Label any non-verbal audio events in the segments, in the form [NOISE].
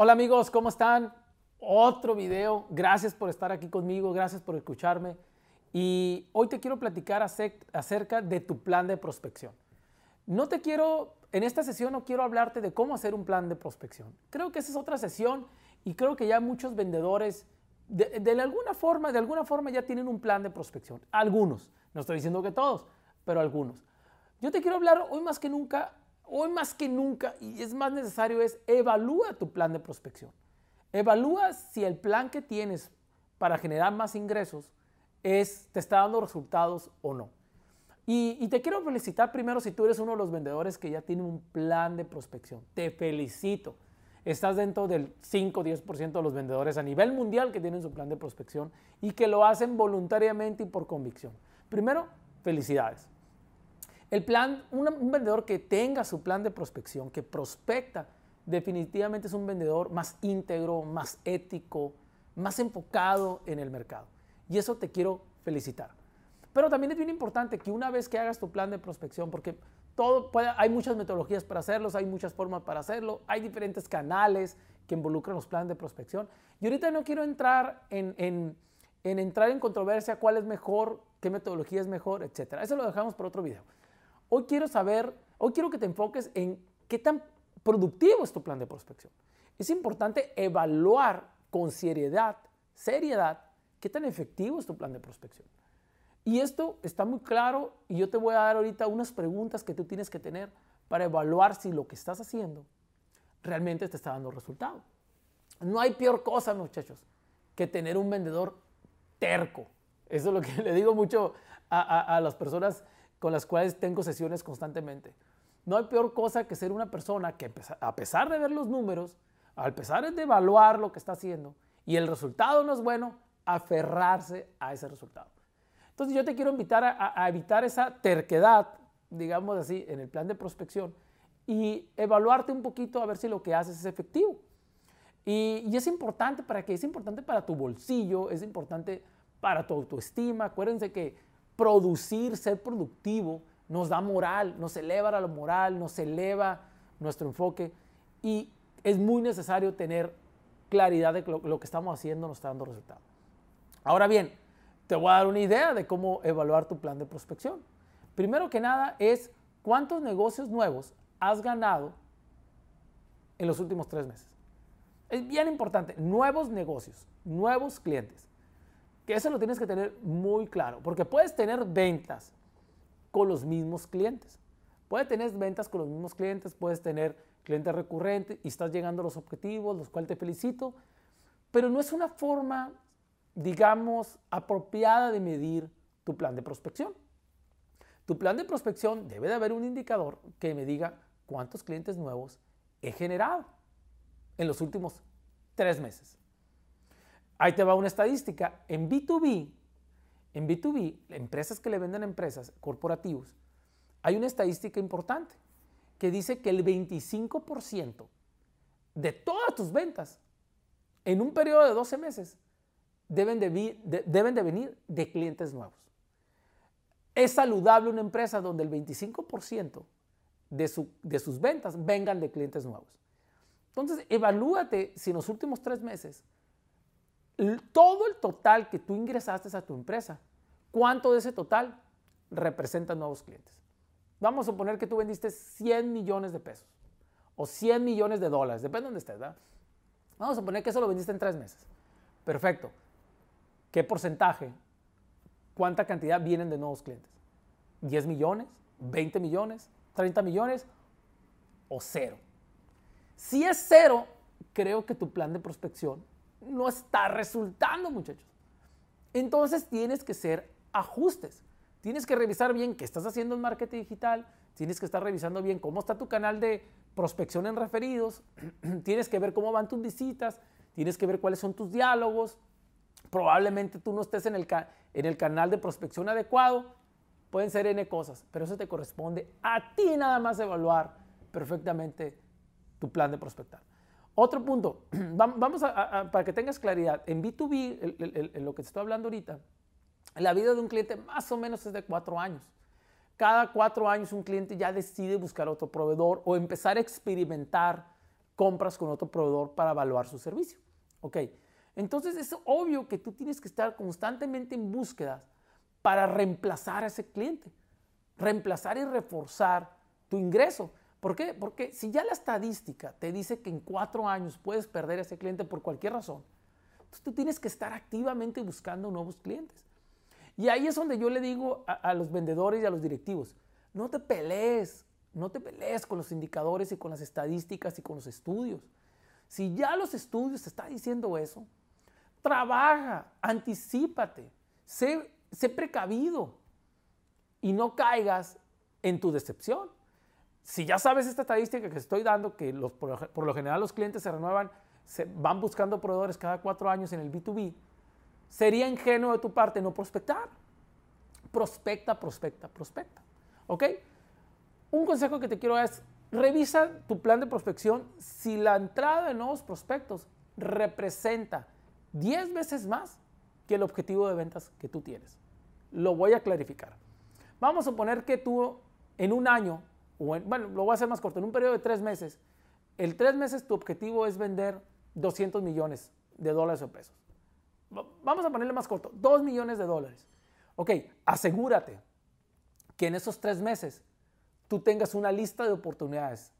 Hola amigos, ¿cómo están? Otro video. Gracias por estar aquí conmigo, gracias por escucharme. Y hoy te quiero platicar acerca de tu plan de prospección. No te quiero, en esta sesión no quiero hablarte de cómo hacer un plan de prospección. Creo que esa es otra sesión y creo que ya muchos vendedores de, alguna forma, de alguna forma ya tienen un plan de prospección. Algunos, no estoy diciendo que todos, pero algunos. Yo te quiero hablar hoy más que nunca hoy más que nunca, y es más necesario, es evalúa tu plan de prospección. Evalúa si el plan que tienes para generar más ingresos es, te está dando resultados o no. Y, y, te quiero felicitar primero si tú eres uno de los vendedores que ya tiene un plan de prospección. Te felicito. Estás dentro del 5-10% de los vendedores a nivel mundial que tienen su plan de prospección y que lo hacen voluntariamente y por convicción. Primero, felicidades. El plan, un, vendedor que tenga su plan de prospección, que prospecta, definitivamente es un vendedor más íntegro, más ético, más enfocado en el mercado. Y eso te quiero felicitar. Pero también es bien importante que una vez que hagas tu plan de prospección, porque todo hay muchas metodologías para hacerlos, hay muchas formas para hacerlo, hay diferentes canales que involucran los planes de prospección. Y ahorita no quiero entrar en, en, en entrar en controversia cuál es mejor, qué metodología es mejor, etc. Eso lo dejamos para otro video. Hoy quiero saber, hoy quiero que te enfoques en qué tan productivo es tu plan de prospección. Es importante evaluar con seriedad, seriedad, qué tan efectivo es tu plan de prospección. Y esto está muy claro y yo te voy a dar ahorita unas preguntas que tú tienes que tener para evaluar si lo que estás haciendo realmente te está dando resultado. No hay peor cosa, muchachos, que tener un vendedor terco. Eso es lo que [LAUGHS] le digo mucho a, a las personas con las cuales tengo sesiones constantemente. No hay peor cosa que ser una persona que a pesar de ver los números, a pesar de evaluar lo que está haciendo y el resultado no es bueno, aferrarse a ese resultado. Entonces yo te quiero invitar a, evitar esa terquedad, digamos así, en el plan de prospección y evaluarte un poquito a ver si lo que haces es efectivo. Y, es importante para que es importante para tu bolsillo, es importante para tu autoestima. Acuérdense que producir, ser productivo, nos da moral, nos eleva la moral, nos eleva nuestro enfoque y es muy necesario tener claridad de que lo, que estamos haciendo nos está dando resultados. Ahora bien, te voy a dar una idea de cómo evaluar tu plan de prospección. Primero que nada es cuántos negocios nuevos has ganado en los últimos tres meses. Es bien importante, nuevos negocios, nuevos clientes que eso lo tienes que tener muy claro, porque puedes tener ventas con los mismos clientes. Puedes tener ventas con los mismos clientes, puedes tener clientes recurrentes y estás llegando a los objetivos, los cuales te felicito, pero no es una forma, digamos, apropiada de medir tu plan de prospección. Tu plan de prospección debe de haber un indicador que me diga cuántos clientes nuevos he generado en los últimos tres meses. Ahí te va una estadística. En B2B, en B2B, empresas que le venden a empresas, corporativos, hay una estadística importante que dice que el 25% de todas tus ventas en un periodo de 12 meses deben de, venir de clientes nuevos. Es saludable una empresa donde el 25% de, de sus ventas vengan de clientes nuevos. Entonces, evalúate si en los últimos tres meses todo el total que tú ingresaste a tu empresa, ¿cuánto de ese total representa nuevos clientes? Vamos a suponer que tú vendiste 100 millones de pesos o 100 millones de dólares, depende de dónde estés, ¿verdad? Vamos a suponer que eso lo vendiste en tres meses. Perfecto. ¿Qué porcentaje? ¿Cuánta cantidad vienen de nuevos clientes? ¿10 millones? ¿20 millones? ¿30 millones? ¿O cero? Si es cero, creo que tu plan de prospección no está resultando, muchachos. Entonces tienes que hacer ajustes. Tienes que revisar bien qué estás haciendo en marketing digital. Tienes que estar revisando bien cómo está tu canal de prospección en referidos. [CLEARS THROAT] tienes que ver cómo van tus visitas. Tienes que ver cuáles son tus diálogos. Probablemente tú no estés en el, en el canal de prospección adecuado. Pueden ser N cosas, pero eso te corresponde a ti nada más evaluar perfectamente tu plan de prospectar. Otro punto, [CLEARS THROAT] vamos a, para que tengas claridad, en B2B, en lo que te estoy hablando ahorita, la vida de un cliente más o menos es de cuatro años. Cada cuatro años un cliente ya decide buscar otro proveedor o empezar a experimentar compras con otro proveedor para evaluar su servicio. ¿Ok? Entonces es obvio que tú tienes que estar constantemente en búsqueda para reemplazar a ese cliente, reemplazar y reforzar tu ingreso. ¿Por qué? Porque si ya la estadística te dice que en cuatro años puedes perder a ese cliente por cualquier razón, entonces tú tienes que estar activamente buscando nuevos clientes. Y ahí es donde yo le digo a, los vendedores y a los directivos, no te pelees no te pelees con los indicadores y con las estadísticas y con los estudios. Si ya los estudios te están diciendo eso, trabaja, anticipate, sé precavido y no caigas en tu decepción. Si ya sabes esta estadística que estoy dando, que los, por, por, lo general los clientes se renuevan, se van buscando proveedores cada cuatro años en el B2B, sería ingenuo de tu parte no prospectar. Prospecta, prospecta, prospecta. ¿Ok? un consejo que te quiero dar es, revisa tu plan de prospección si la entrada de nuevos prospectos representa 10 veces más que el objetivo de ventas que tú tienes. Lo voy a clarificar. Vamos a suponer que tú en un año, o bueno, lo voy a hacer más corto, en un periodo de tres meses, el tres meses tu objetivo es vender 200 millones de dólares o pesos. Vamos a ponerle más corto, 2 millones de dólares. Ok, asegúrate que en esos tres meses tú tengas una lista de oportunidades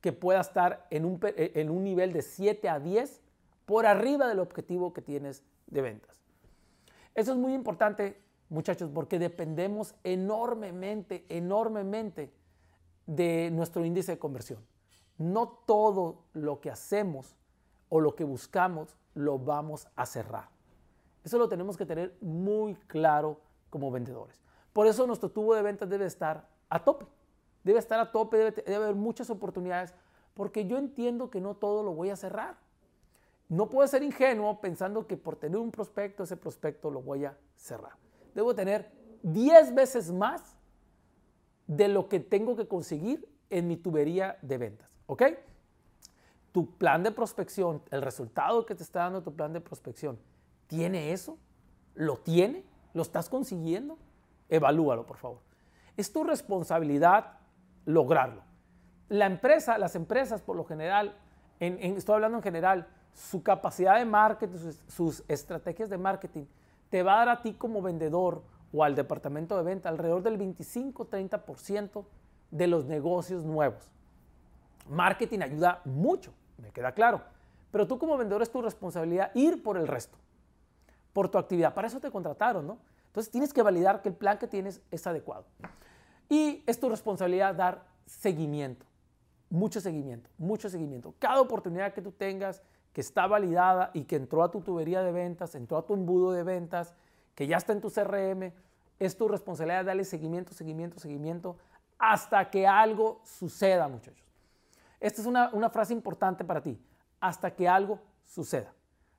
que pueda estar en un, eh, en un nivel de 7 a 10 por arriba del objetivo que tienes de ventas. Eso es muy importante, muchachos, porque dependemos enormemente, enormemente de nuestro índice de conversión. No todo lo que hacemos o lo que buscamos lo vamos a cerrar. Eso lo tenemos que tener muy claro como vendedores. Por eso nuestro tubo de ventas debe estar a tope debe estar a tope, debe, haber muchas oportunidades, porque yo entiendo que no todo lo voy a cerrar. No puedo ser ingenuo pensando que por tener un prospecto, ese prospecto lo voy a cerrar. Debo tener 10 veces más de lo que tengo que conseguir en mi tubería de ventas. ¿Ok? Tu plan de prospección, el resultado que te está dando tu plan de prospección, ¿tiene eso? ¿Lo tiene? ¿Lo estás consiguiendo? Evalúalo, por favor. Es tu responsabilidad lograrlo. La empresa, las empresas por lo general, estoy hablando en general, su capacidad de marketing, sus, estrategias de marketing, te va a dar a ti como vendedor o al departamento de venta alrededor del 25-30% de los negocios nuevos. Marketing ayuda mucho, me queda claro, pero tú como vendedor es tu responsabilidad ir por el resto, por tu actividad. Para eso te contrataron, ¿no? Entonces tienes que validar que el plan que tienes es adecuado. Y es tu responsabilidad dar seguimiento, mucho seguimiento, mucho seguimiento. Cada oportunidad que tú tengas que está validada y que entró a tu tubería de ventas, entró a tu embudo de ventas, que ya está en tu CRM, es tu responsabilidad darle seguimiento, seguimiento, seguimiento, hasta que algo suceda, muchachos. Esta es una, frase importante para ti, hasta que algo suceda.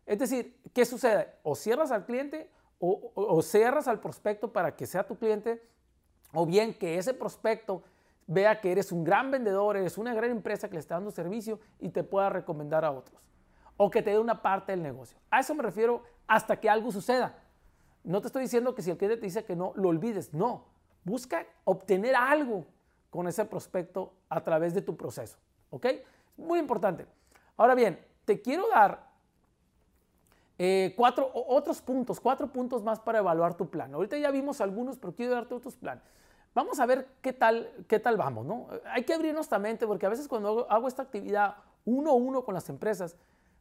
Es decir, ¿qué sucede? O cierras al cliente o, o cierras al prospecto para que sea tu cliente o bien que ese prospecto vea que eres un gran vendedor, eres una gran empresa que le está dando servicio y te pueda recomendar a otros. O que te dé una parte del negocio. A eso me refiero hasta que algo suceda. No te estoy diciendo que si el cliente te dice que no, lo olvides. No. Busca obtener algo con ese prospecto a través de tu proceso. ¿Ok? Muy importante. Ahora bien, te quiero dar eh, cuatro otros puntos, cuatro puntos más para evaluar tu plan. Ahorita ya vimos algunos, pero quiero darte otros planes. Vamos a ver qué tal, qué tal vamos, ¿no? Hay que abrir nuestra mente porque a veces cuando hago esta actividad uno a uno con las empresas,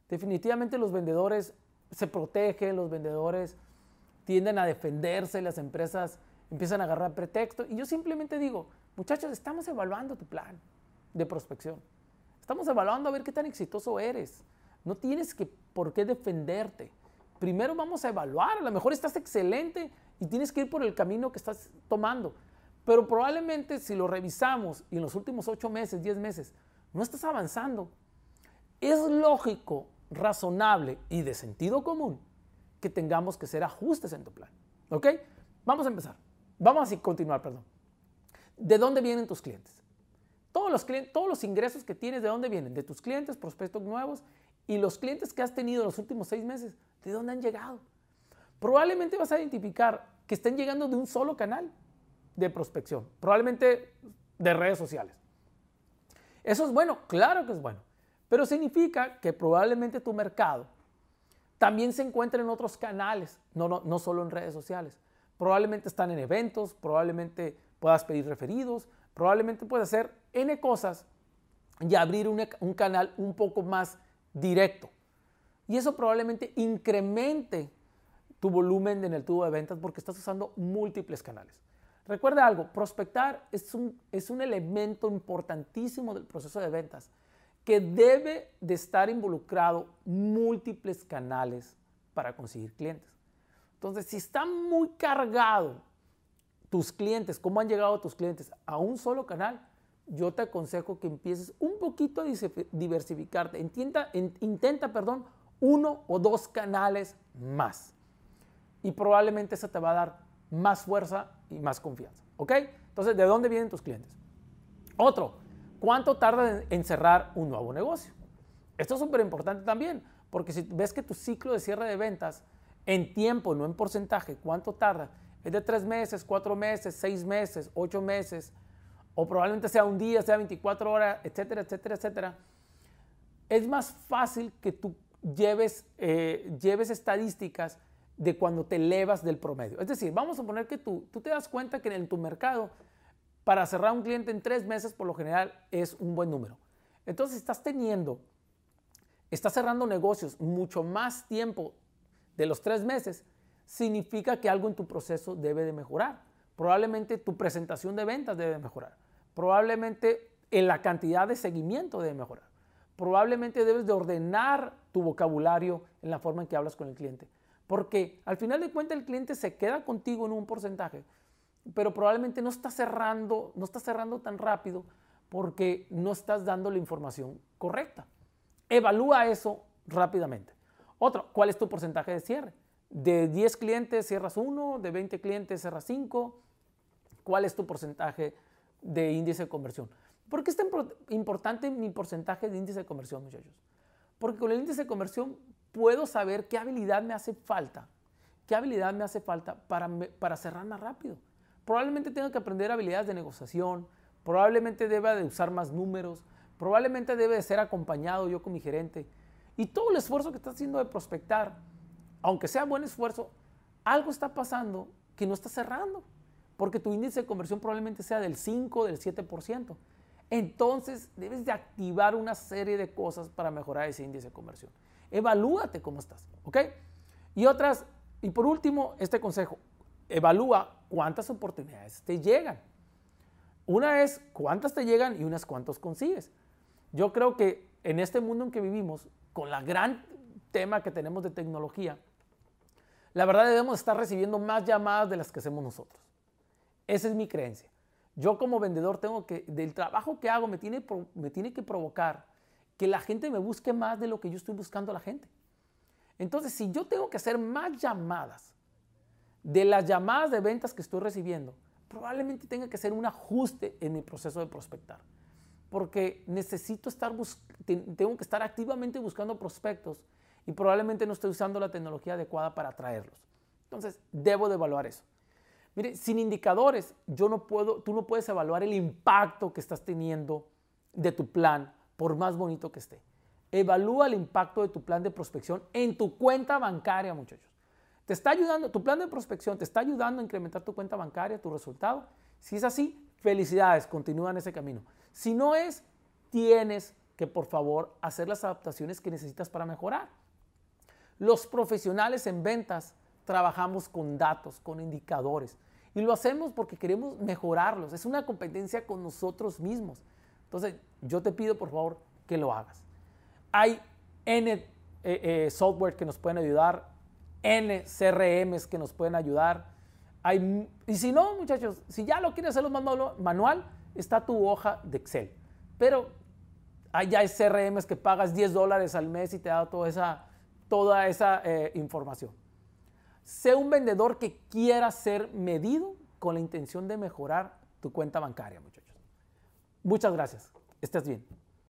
definitivamente los vendedores se protegen, los vendedores tienden a defenderse, las empresas empiezan a agarrar pretexto. Y yo simplemente digo, muchachos, estamos evaluando tu plan de prospección. Estamos evaluando a ver qué tan exitoso eres. No tienes que, por qué defenderte. Primero vamos a evaluar. A lo mejor estás excelente y tienes que ir por el camino que estás tomando. Pero probablemente si lo revisamos y en los últimos ocho meses, diez meses, no estás avanzando, es lógico, razonable y de sentido común que tengamos que hacer ajustes en tu plan. ¿Ok? Vamos a empezar. Vamos a continuar, perdón. ¿De dónde vienen tus clientes? Todos los, clientes, todos los ingresos que tienes, ¿de dónde vienen? De tus clientes, prospectos nuevos y los clientes que has tenido en los últimos seis meses, ¿de dónde han llegado? Probablemente vas a identificar que estén llegando de un solo canal de prospección, probablemente de redes sociales. ¿Eso es bueno? Claro que es bueno. Pero significa que probablemente tu mercado también se encuentra en otros canales, no, no, no solo en redes sociales. Probablemente están en eventos, probablemente puedas pedir referidos, probablemente puedes hacer N cosas y abrir un, un canal un poco más directo. Y eso probablemente incremente tu volumen en el tubo de ventas porque estás usando múltiples canales. Recuerda algo, prospectar es un, es un elemento importantísimo del proceso de ventas que debe de estar involucrado múltiples canales para conseguir clientes. Entonces, si está muy cargado tus clientes, cómo han llegado tus clientes a un solo canal, yo te aconsejo que empieces un poquito a diversificarte. Intenta, intenta perdón, uno o dos canales más. Y probablemente eso te va a dar más fuerza y más confianza. ¿Ok? Entonces, ¿de dónde vienen tus clientes? Otro, ¿cuánto tarda en cerrar un nuevo negocio? Esto es súper importante también, porque si ves que tu ciclo de cierre de ventas en tiempo, no en porcentaje, ¿cuánto tarda? Es de tres meses, cuatro meses, seis meses, ocho meses, o probablemente sea un día, sea 24 horas, etcétera, etcétera, etcétera. Es más fácil que tú lleves, eh, lleves estadísticas de cuando te elevas del promedio. Es decir, vamos a poner que tú, tú te das cuenta que en tu mercado, para cerrar un cliente en tres meses, por lo general, es un buen número. Entonces, estás teniendo, estás cerrando negocios mucho más tiempo de los tres meses, significa que algo en tu proceso debe de mejorar. Probablemente tu presentación de ventas debe mejorar. Probablemente en la cantidad de seguimiento debe mejorar. Probablemente debes de ordenar tu vocabulario en la forma en que hablas con el cliente. Porque al final de cuentas el cliente se queda contigo en un porcentaje, pero probablemente no está cerrando, no está cerrando tan rápido porque no estás dando la información correcta. Evalúa eso rápidamente. Otro, ¿cuál es tu porcentaje de cierre? De 10 clientes cierras 1, de 20 clientes cierras 5. ¿Cuál es tu porcentaje de índice de conversión? ¿Por qué es tan importante mi porcentaje de índice de conversión, muchachos? Porque con el índice de conversión puedo saber qué habilidad me hace falta, qué habilidad me hace falta para, para cerrar más rápido. Probablemente tenga que aprender habilidades de negociación, probablemente deba de usar más números, probablemente debe de ser acompañado yo con mi gerente. Y todo el esfuerzo que está haciendo de prospectar, aunque sea buen esfuerzo, algo está pasando que no está cerrando, porque tu índice de conversión probablemente sea del 5, del 7%. Entonces debes de activar una serie de cosas para mejorar ese índice de conversión. Evalúate cómo estás, ¿ok? Y otras, y por último, este consejo, evalúa cuántas oportunidades te llegan. Una es cuántas te llegan y unas cuántas consigues. Yo creo que en este mundo en que vivimos, con la gran tema que tenemos de tecnología, la verdad debemos estar recibiendo más llamadas de las que hacemos nosotros. Esa es mi creencia. Yo como vendedor tengo que, del trabajo que hago, me tiene, me tiene que provocar que la gente me busque más de lo que yo estoy buscando a la gente. Entonces, si yo tengo que hacer más llamadas de las llamadas de ventas que estoy recibiendo, probablemente tenga que hacer un ajuste en mi proceso de prospectar. Porque necesito estar, tengo que estar activamente buscando prospectos y probablemente no estoy usando la tecnología adecuada para atraerlos. Entonces, debo de evaluar eso. Mire, sin indicadores, yo no puedo, tú no puedes evaluar el impacto que estás teniendo de tu plan por más bonito que esté. Evalúa el impacto de tu plan de prospección en tu cuenta bancaria, muchachos. Te está ayudando, tu plan de prospección te está ayudando a incrementar tu cuenta bancaria, tu resultado. Si es así, felicidades, continúa en ese camino. Si no es, tienes que por favor hacer las adaptaciones que necesitas para mejorar. Los profesionales en ventas trabajamos con datos, con indicadores. Y lo hacemos porque queremos mejorarlos. Es una competencia con nosotros mismos. Entonces, yo te pido por favor que lo hagas. Hay N eh, eh, software que nos pueden ayudar, N CRMs que nos pueden ayudar. Hay, y si no, muchachos, si ya lo quieres hacerlo más manual, está tu hoja de Excel. Pero hay ya CRMs que pagas 10 dólares al mes y te da toda esa, toda esa eh, información. Sé un vendedor que quiera ser medido con la intención de mejorar tu cuenta bancaria, muchachos. Muchas gracias. Estés bien.